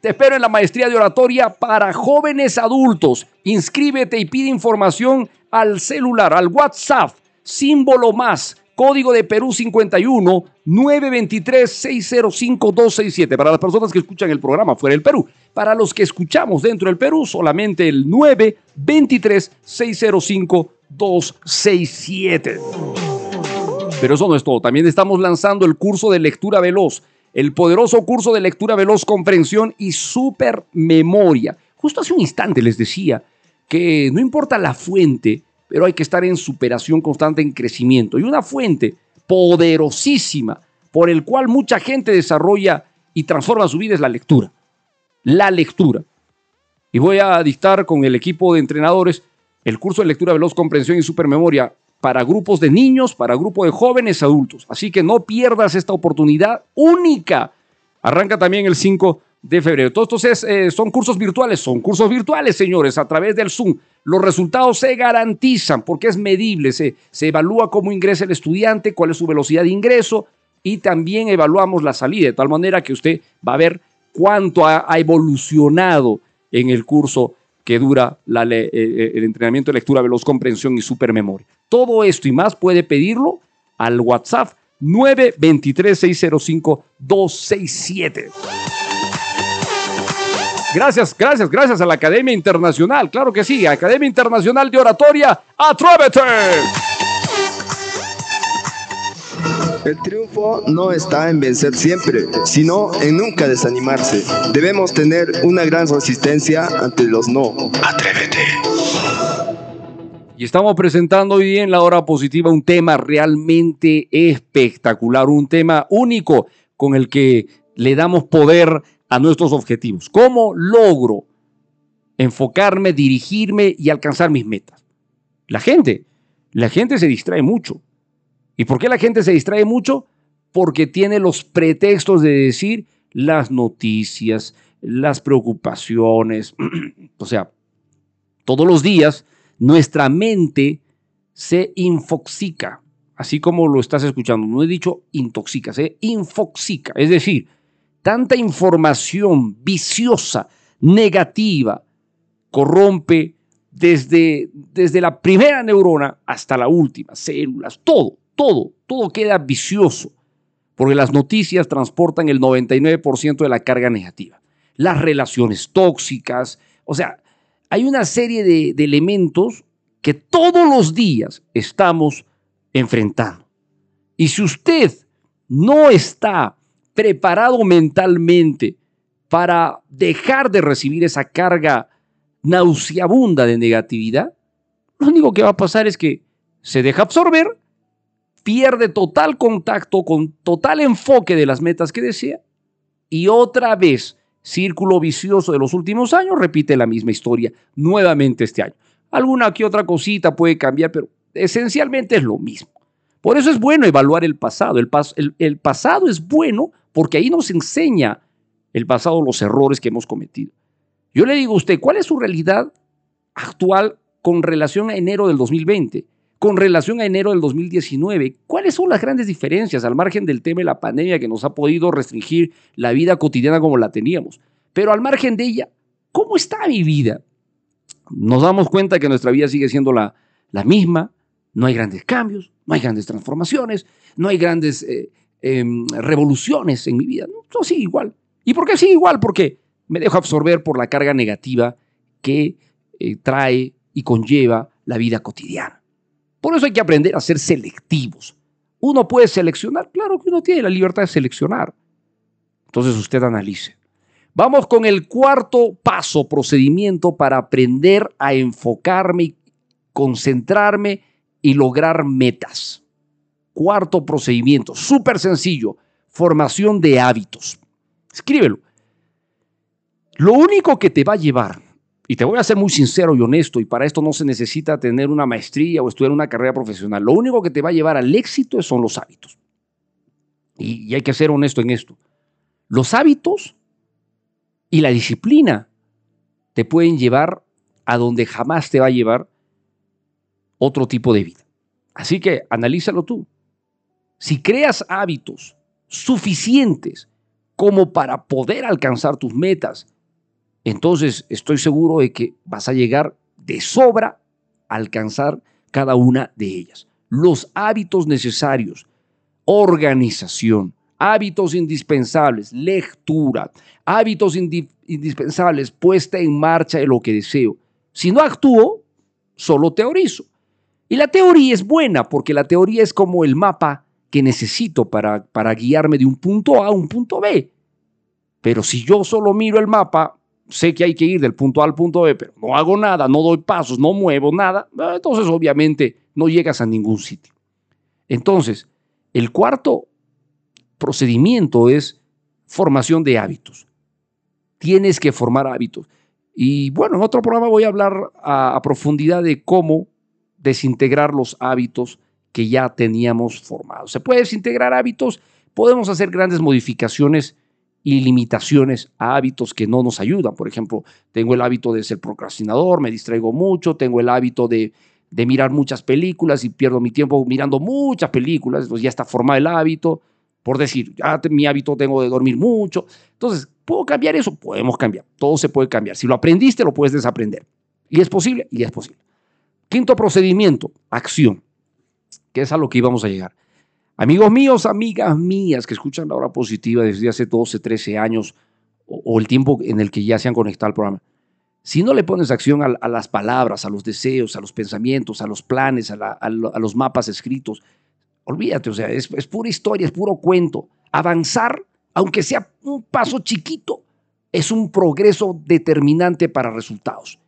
te espero en la maestría de oratoria para jóvenes adultos. Inscríbete y pide información al celular, al WhatsApp, símbolo más, código de Perú 51 923 605 267. Para las personas que escuchan el programa fuera del Perú. Para los que escuchamos dentro del Perú, solamente el 923 605 267. Pero eso no es todo. También estamos lanzando el curso de lectura veloz, el poderoso curso de lectura veloz, comprensión y supermemoria. Justo hace un instante les decía que no importa la fuente, pero hay que estar en superación constante, en crecimiento. Y una fuente poderosísima por el cual mucha gente desarrolla y transforma su vida es la lectura. La lectura. Y voy a dictar con el equipo de entrenadores el curso de lectura veloz, comprensión y supermemoria para grupos de niños, para grupos de jóvenes adultos. Así que no pierdas esta oportunidad única. Arranca también el 5 de febrero. Todos estos es, eh, son cursos virtuales, son cursos virtuales, señores, a través del Zoom. Los resultados se garantizan porque es medible, se, se evalúa cómo ingresa el estudiante, cuál es su velocidad de ingreso y también evaluamos la salida, de tal manera que usted va a ver cuánto ha, evolucionado en el curso que dura le- eh, el entrenamiento de lectura veloz, comprensión y supermemoria. Todo esto y más puede pedirlo al WhatsApp 923-605-267. Gracias, gracias, gracias a la Academia Internacional. Claro que sí, Academia Internacional de Oratoria, ¡atrévete! El triunfo no está en vencer siempre, sino en nunca desanimarse. Debemos tener una gran resistencia ante los no. Atrévete. Y estamos presentando hoy en la hora positiva un tema realmente espectacular, un tema único con el que le damos poder a nuestros objetivos. ¿Cómo logro enfocarme, dirigirme y alcanzar mis metas? La gente, la gente se distrae mucho. ¿Y por qué la gente se distrae mucho? Porque tiene los pretextos de decir las noticias, las preocupaciones. [CLEARS THROAT] o sea, todos los días nuestra mente se infoxica, así como lo estás escuchando. No he dicho intoxica, se infoxica. Es decir, tanta información viciosa, negativa, corrompe desde, desde la primera neurona hasta la última, células, todo, todo, todo queda vicioso, porque las noticias transportan el 99% de la carga negativa. Las relaciones tóxicas, o sea, hay una serie de, de elementos que todos los días estamos enfrentando. Y si usted no está preparado mentalmente para dejar de recibir esa carga nauseabunda de negatividad, lo único que va a pasar es que se deja absorber, pierde total contacto con total enfoque de las metas que desea y otra vez, círculo vicioso de los últimos años, repite la misma historia nuevamente este año. Alguna que otra cosita puede cambiar, pero esencialmente es lo mismo. Por eso es bueno evaluar el pasado. El, el pasado es bueno porque ahí nos enseña el pasado los errores que hemos cometido. Yo le digo a usted, ¿cuál es su realidad actual con relación a enero del 2020? Con relación a enero del 2019, ¿cuáles son las grandes diferencias al margen del tema de la pandemia que nos ha podido restringir la vida cotidiana como la teníamos? Pero al margen de ella, ¿cómo está mi vida? Nos damos cuenta que nuestra vida sigue siendo la, la misma, no hay grandes cambios, no hay grandes transformaciones, no hay grandes eh, em, revoluciones en mi vida. No, sigue igual. ¿Y por qué sigue igual? Porque me dejo absorber por la carga negativa que eh, trae y conlleva la vida cotidiana. Por eso hay que aprender a ser selectivos. Uno puede seleccionar, claro que uno tiene la libertad de seleccionar. Entonces usted analice. Vamos con el cuarto paso, procedimiento para aprender a enfocarme, concentrarme y lograr metas. Cuarto procedimiento, súper sencillo, formación de hábitos. Escríbelo. Lo único que te va a llevar, y te voy a ser muy sincero y honesto, y para esto no se necesita tener una maestría o estudiar una carrera profesional, lo único que te va a llevar al éxito son los hábitos. Y, hay que ser honesto en esto. Los hábitos y la disciplina te pueden llevar a donde jamás te va a llevar otro tipo de vida. Así que analízalo tú. Si creas hábitos suficientes como para poder alcanzar tus metas entonces estoy seguro de que vas a llegar de sobra a alcanzar cada una de ellas. Los hábitos necesarios, organización, hábitos indispensables, lectura, hábitos indispensables, puesta en marcha de lo que deseo. Si no actúo, solo teorizo. Y la teoría es buena porque la teoría es como el mapa que necesito para, para guiarme de un punto A a un punto B. Pero si yo solo miro el mapa, sé que hay que ir del punto A al punto B, pero no hago nada, no doy pasos, no muevo nada, entonces obviamente no llegas a ningún sitio. Entonces, el cuarto procedimiento es formación de hábitos. Tienes que formar hábitos. Y bueno, en otro programa voy a hablar a profundidad de cómo desintegrar los hábitos que ya teníamos formados. Se puede desintegrar hábitos, podemos hacer grandes modificaciones y limitaciones a hábitos que no nos ayudan. Por ejemplo, tengo el hábito de ser procrastinador, me distraigo mucho, tengo el hábito de, mirar muchas películas y pierdo mi tiempo mirando muchas películas, entonces ya está formado el hábito. Por decir, ya mi hábito tengo de dormir mucho. Entonces, ¿puedo cambiar eso? Podemos cambiar. Todo se puede cambiar. Si lo aprendiste, lo puedes desaprender. Y es posible, y es posible. Quinto procedimiento, acción, que es a lo que íbamos a llegar. Amigos míos, amigas mías que escuchan la hora positiva desde hace 12, 13 años o, el tiempo en el que ya se han conectado al programa, si no le pones acción a, las palabras, a los deseos, a los pensamientos, a los planes, a, los mapas escritos, olvídate, o sea, es, es pura historia, es puro cuento. Avanzar, aunque sea un paso chiquito, es un progreso determinante para resultados.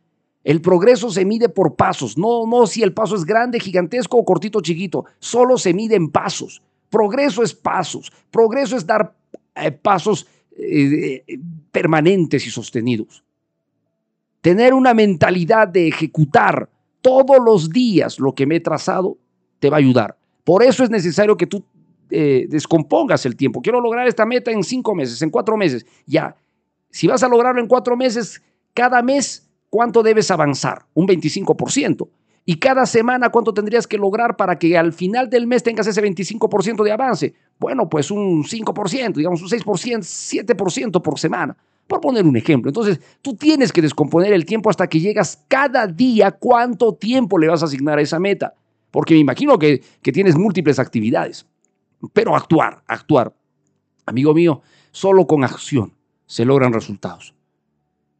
El progreso se mide por pasos, no, no si el paso es grande, gigantesco o cortito, chiquito, solo se mide en pasos. Progreso es pasos, progreso es dar eh, pasos eh, permanentes y sostenidos. Tener una mentalidad de ejecutar todos los días lo que me he trazado te va a ayudar. Por eso es necesario que tú eh, descompongas el tiempo. Quiero lograr esta meta en cinco meses, en cuatro meses. Ya, si vas a lograrlo en cuatro meses, cada mes, ¿cuánto debes avanzar? Un 25%. Y cada semana, ¿cuánto tendrías que lograr para que al final del mes tengas ese 25% de avance? Bueno, pues un 5%, digamos un 6%, 7% por semana, por poner un ejemplo. Entonces, tú tienes que descomponer el tiempo hasta que llegas cada día cuánto tiempo le vas a asignar a esa meta. Porque me imagino que, que tienes múltiples actividades. Pero actuar, actuar. Amigo mío, solo con acción se logran resultados.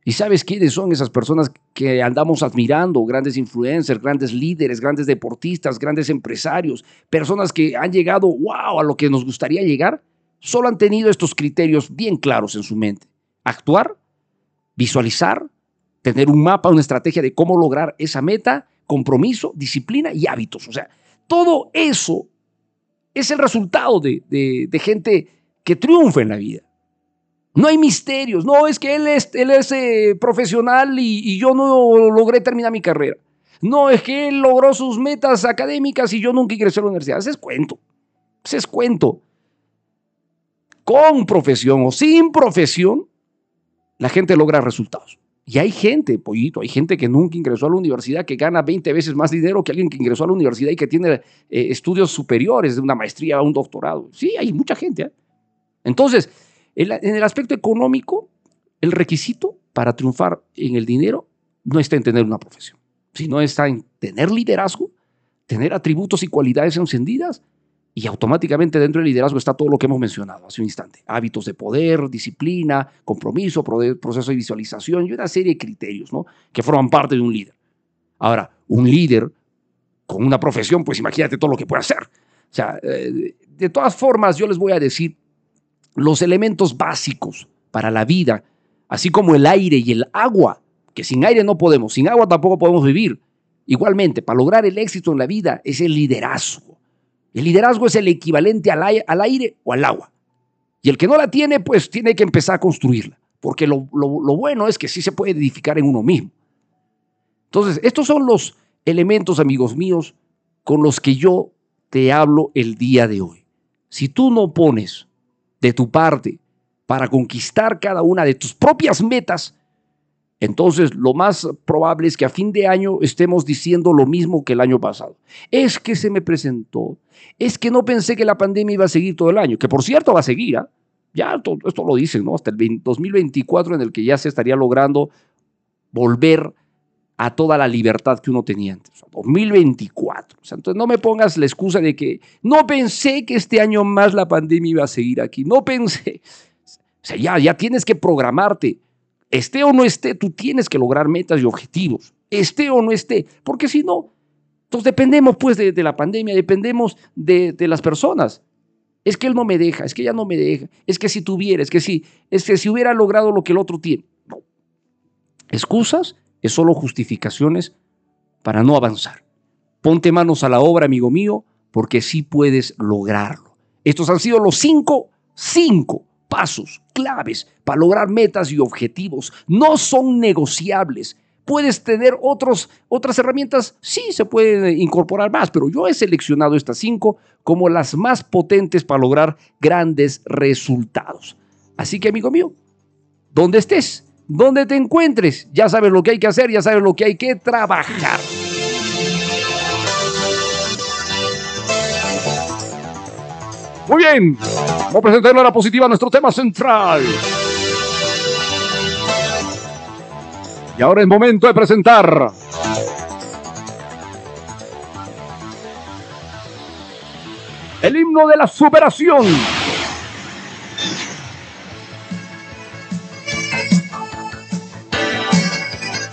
¿Y sabes quiénes son esas personas que andamos admirando? Grandes influencers, grandes líderes, grandes deportistas, grandes empresarios, personas que han llegado, wow, a lo que nos gustaría llegar. Solo han tenido estos criterios bien claros en su mente. Actuar, visualizar, tener un mapa, una estrategia de cómo lograr esa meta, compromiso, disciplina y hábitos. O sea, todo eso es el resultado de, gente que triunfa en la vida. No hay misterios. No, es que él es, él es eh, profesional y, yo no logré terminar mi carrera. No, es que él logró sus metas académicas y yo nunca ingresé a la universidad. Ese es cuento. Ese es cuento. Con profesión o sin profesión, la gente logra resultados. Y hay gente, pollito, hay gente que nunca ingresó a la universidad, que gana 20 veces más dinero que alguien que ingresó a la universidad y que tiene eh, estudios superiores, de una maestría o un doctorado. Sí, hay mucha gente. ¿eh? Entonces, en el aspecto económico, el requisito para triunfar en el dinero no está en tener una profesión, sino está en tener liderazgo, tener atributos y cualidades encendidas y automáticamente dentro del liderazgo está todo lo que hemos mencionado hace un instante. Hábitos de poder, disciplina, compromiso, proceso de visualización y una serie de criterios ¿no? que forman parte de un líder. Ahora, un líder con una profesión, pues imagínate todo lo que puede hacer. O sea, eh, de todas formas, yo les voy a decir los elementos básicos para la vida, así como el aire y el agua, que sin aire no podemos, sin agua tampoco podemos vivir. Igualmente, para lograr el éxito en la vida es el liderazgo. El liderazgo es el equivalente al aire, o al agua. Y el que no la tiene, pues tiene que empezar a construirla, porque lo, lo bueno es que sí se puede edificar en uno mismo. Entonces, estos son los elementos, amigos míos, con los que yo te hablo el día de hoy. Si tú no pones de tu parte para conquistar cada una de tus propias metas, entonces lo más probable es que a fin de año estemos diciendo lo mismo que el año pasado. Es que se me presentó, es que no pensé que la pandemia iba a seguir todo el año, que por cierto va a seguir, ¿ah? ya esto lo dicen, ¿no? Hasta el 2024 en el que ya se estaría logrando volver a toda la libertad que uno tenía antes. 2024. entonces no me pongas la excusa de que no pensé que este año más la pandemia iba a seguir aquí. No pensé. O sea, ya, ya tienes que programarte. Esté o no esté, tú tienes que lograr metas y objetivos. Esté o no esté. Porque si no, entonces dependemos pues de, la pandemia, dependemos de, de, las personas. Es que él no me deja, es que ella no me deja, es que si tuviera, es que si, es que si hubiera logrado lo que el otro tiene. No. Excusas es solo justificaciones para no avanzar. Ponte manos a la obra, amigo mío, porque sí puedes lograrlo. Estos han sido los cinco, cinco pasos claves para lograr metas y objetivos. No son negociables. Puedes tener otros, otras herramientas, sí se pueden incorporar más, pero yo he seleccionado estas cinco como las más potentes para lograr grandes resultados. Así que, amigo mío, donde estés, donde te encuentres, ya sabes lo que hay que hacer, ya sabes lo que hay que trabajar. Muy bien, vamos a presentar la positiva nuestro tema central. Y ahora es momento de presentar el himno de la superación.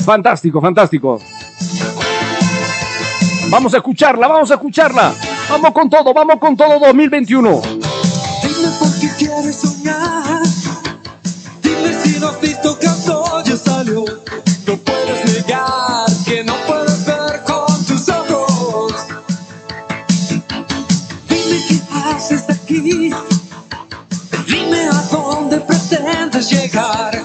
Fantástico, fantástico. Vamos a escucharla, vamos a escucharla. Vamos con todo, vamos con todo 2021. Dime por qué quieres soñar. Dime si no has visto que ya salió. No puedes negar que no puedes ver con tus ojos. Dime qué haces aquí. Dime a dónde pretendes llegar.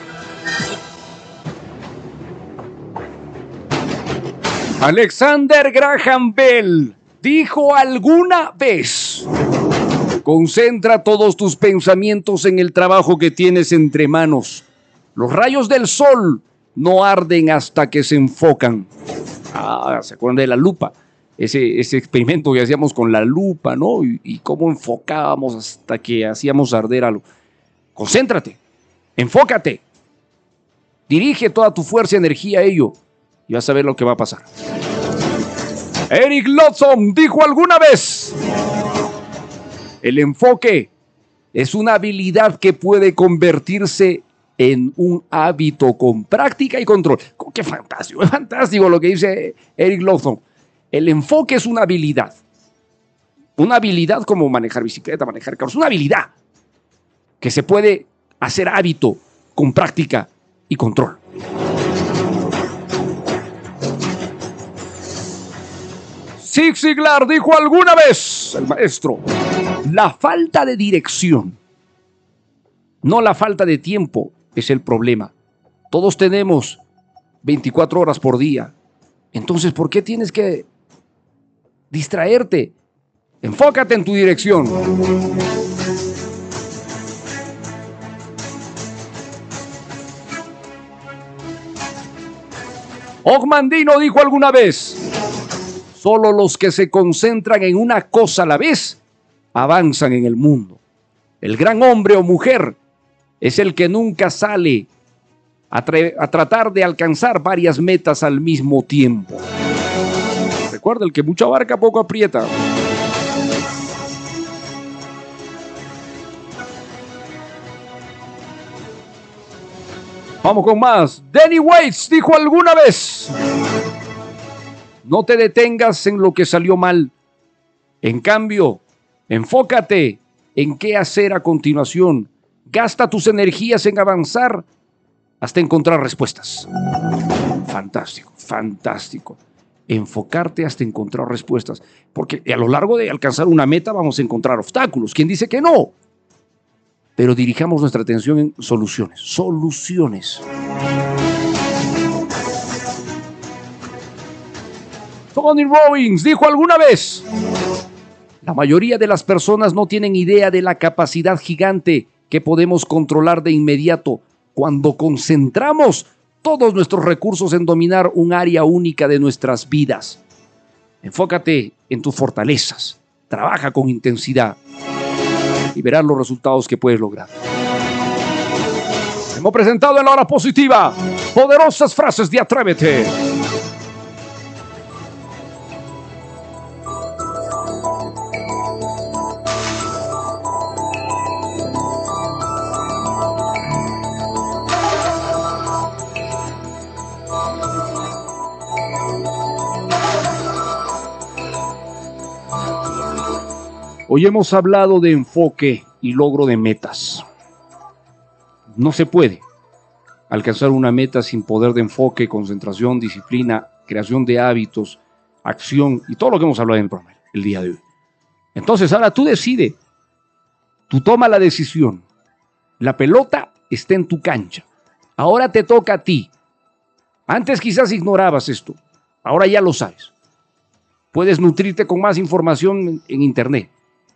Alexander Graham Bell dijo alguna vez, concentra todos tus pensamientos en el trabajo que tienes entre manos. Los rayos del sol no arden hasta que se enfocan. Ah, ¿se acuerdan de la lupa? Ese, experimento que hacíamos con la lupa, ¿no? Y, y cómo enfocábamos hasta que hacíamos arder algo. Concéntrate, enfócate, dirige toda tu fuerza y energía a ello y vas a ver lo que va a pasar. Eric Lodson dijo alguna vez, el enfoque es una habilidad que puede convertirse en un hábito con práctica y control. Qué fantástico, es [LAUGHS] fantástico lo que dice Eric Lawson. El enfoque es una habilidad. Una habilidad como manejar bicicleta, manejar carros, una habilidad que se puede hacer hábito con práctica y control. Zig Ziglar dijo alguna vez, el maestro, la falta de dirección, no la falta de tiempo es el problema. Todos tenemos 24 horas por día. Entonces, ¿por qué tienes que distraerte? Enfócate en tu dirección. Ogmandino dijo alguna vez, solo los que se concentran en una cosa a la vez avanzan en el mundo. El gran hombre o mujer es el que nunca sale a, tratar de alcanzar varias metas al mismo tiempo. Recuerda, el que mucho abarca poco aprieta. Vamos con más. Danny Waits dijo alguna vez, no te detengas en lo que salió mal. En cambio, enfócate en qué hacer a continuación. Gasta tus energías en avanzar hasta encontrar respuestas. Fantástico, fantástico. Enfocarte hasta encontrar respuestas. Porque a lo largo de alcanzar una meta vamos a encontrar obstáculos. ¿Quién dice que no? pero dirijamos nuestra atención en soluciones, soluciones. Tony Robbins dijo alguna vez, la mayoría de las personas no tienen idea de la capacidad gigante que podemos controlar de inmediato cuando concentramos todos nuestros recursos en dominar un área única de nuestras vidas. Enfócate en tus fortalezas, trabaja con intensidad y verás los resultados que puedes lograr. Hemos presentado en la hora positiva poderosas frases de Atrévete. Hoy hemos hablado de enfoque y logro de metas. No se puede alcanzar una meta sin poder de enfoque, concentración, disciplina, creación de hábitos, acción y todo lo que hemos hablado en el programa el día de hoy. Entonces, ahora tú decides, tú toma la decisión. La pelota está en tu cancha. Ahora te toca a ti. Antes quizás ignorabas esto. Ahora ya lo sabes. Puedes nutrirte con más información en internet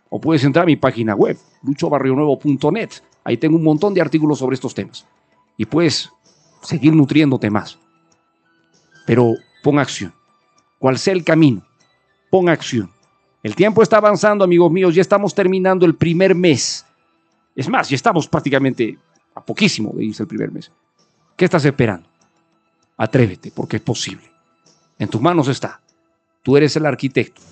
o puedes entrar a mi página web, luchobarrionuevo.net. Ahí tengo un montón de artículos sobre estos temas. Y puedes seguir nutriéndote más. Pero pon acción. Cual sea el camino, pon acción. El tiempo está avanzando, amigos míos. Ya estamos terminando el primer mes. Es más, ya estamos prácticamente a poquísimo de irse el primer mes. ¿Qué estás esperando? Atrévete, porque es posible. En tus manos está. Tú eres el arquitecto.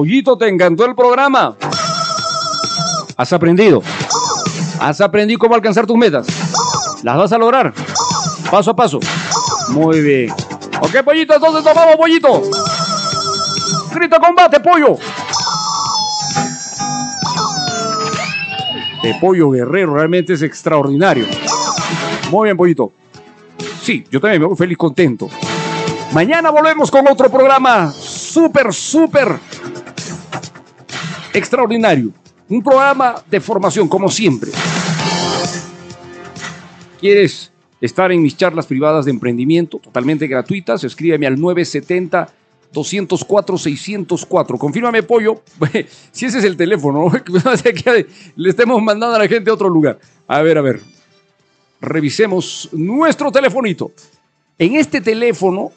Pollito, ¿te encantó el programa? ¿Has aprendido? ¿Has aprendido cómo alcanzar tus metas? ¿Las vas a lograr? Paso a paso. Muy bien. Ok, pollito, entonces nos vamos, pollito. Grita combate, pollo. De pollo guerrero, realmente es extraordinario. Muy bien, pollito. Sí, yo también me voy feliz, contento. Mañana volvemos con otro programa súper, súper extraordinario. Un programa de formación, como siempre. ¿Quieres estar en mis charlas privadas de emprendimiento totalmente gratuitas? Escríbeme al 970 204 604. Confírmame, pollo, [LAUGHS] si ese es el teléfono, [LAUGHS] le estemos mandando a la gente a otro lugar. A ver, a ver. Revisemos nuestro telefonito. En este teléfono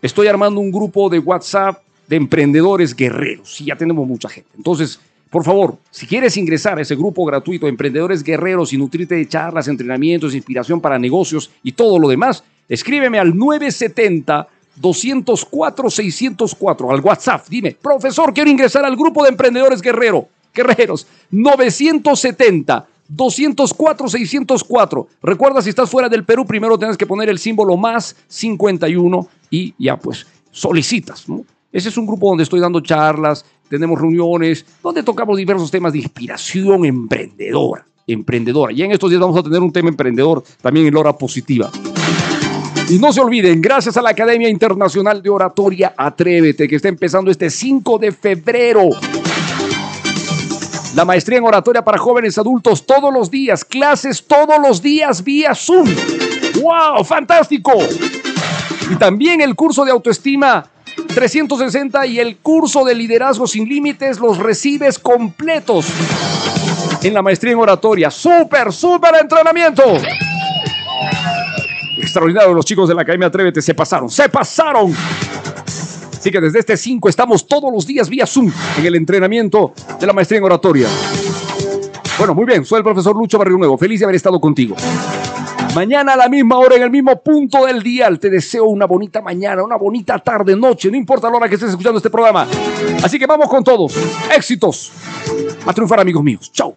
estoy armando un grupo de WhatsApp de emprendedores guerreros. Y ya tenemos mucha gente. Entonces, por favor, si quieres ingresar a ese grupo gratuito de emprendedores guerreros y nutrirte de charlas, entrenamientos, inspiración para negocios y todo lo demás, escríbeme al 970 204 604 al WhatsApp. Dime, profesor, quiero ingresar al grupo de emprendedores guerrero, guerreros. 970 204 604. Recuerda, si estás fuera del Perú, primero tienes que poner el símbolo más 51 y ya pues solicitas. ¿no? Ese es un grupo donde estoy dando charlas, tenemos reuniones, donde tocamos diversos temas de inspiración emprendedora. Emprendedora. Y en estos días vamos a tener un tema emprendedor también en la hora positiva. Y no se olviden, gracias a la Academia Internacional de Oratoria Atrévete, que está empezando este 5 de febrero. La maestría en oratoria para jóvenes adultos todos los días, clases todos los días vía Zoom. ¡Wow! ¡Fantástico! Y también el curso de autoestima 360 y el curso de liderazgo sin límites los recibes completos en la maestría en oratoria. ¡Súper, súper entrenamiento! Extraordinario, los chicos de la Academia Atrévete se pasaron, se pasaron. Así que desde este 5 estamos todos los días vía Zoom en el entrenamiento de la maestría en oratoria. Bueno, muy bien, soy el profesor Lucho Barrio Nuevo. Feliz de haber estado contigo. Mañana a la misma hora, en el mismo punto del día, te deseo una bonita mañana, una bonita tarde, noche, no importa la hora que estés escuchando este programa. Así que vamos con todos. Éxitos. A triunfar, amigos míos. Chao.